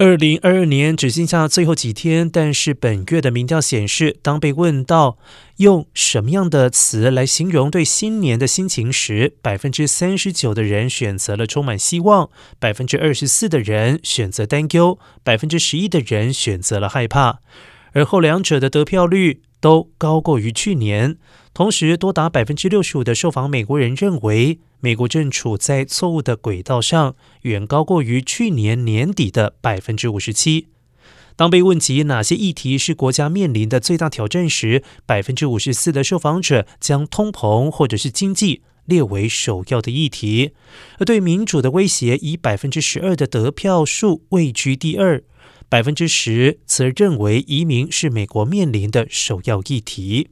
二零二二年只剩下最后几天，但是本月的民调显示，当被问到用什么样的词来形容对新年的心情时，百分之三十九的人选择了充满希望，百分之二十四的人选择担忧，百分之十一的人选择了害怕，而后两者的得票率都高过于去年。同时，多达百分之六十五的受访美国人认为。美国正处在错误的轨道上，远高过于去年年底的百分之五十七。当被问及哪些议题是国家面临的最大挑战时，百分之五十四的受访者将通膨或者是经济列为首要的议题，而对民主的威胁以百分之十二的得票数位居第二，百分之十则认为移民是美国面临的首要议题。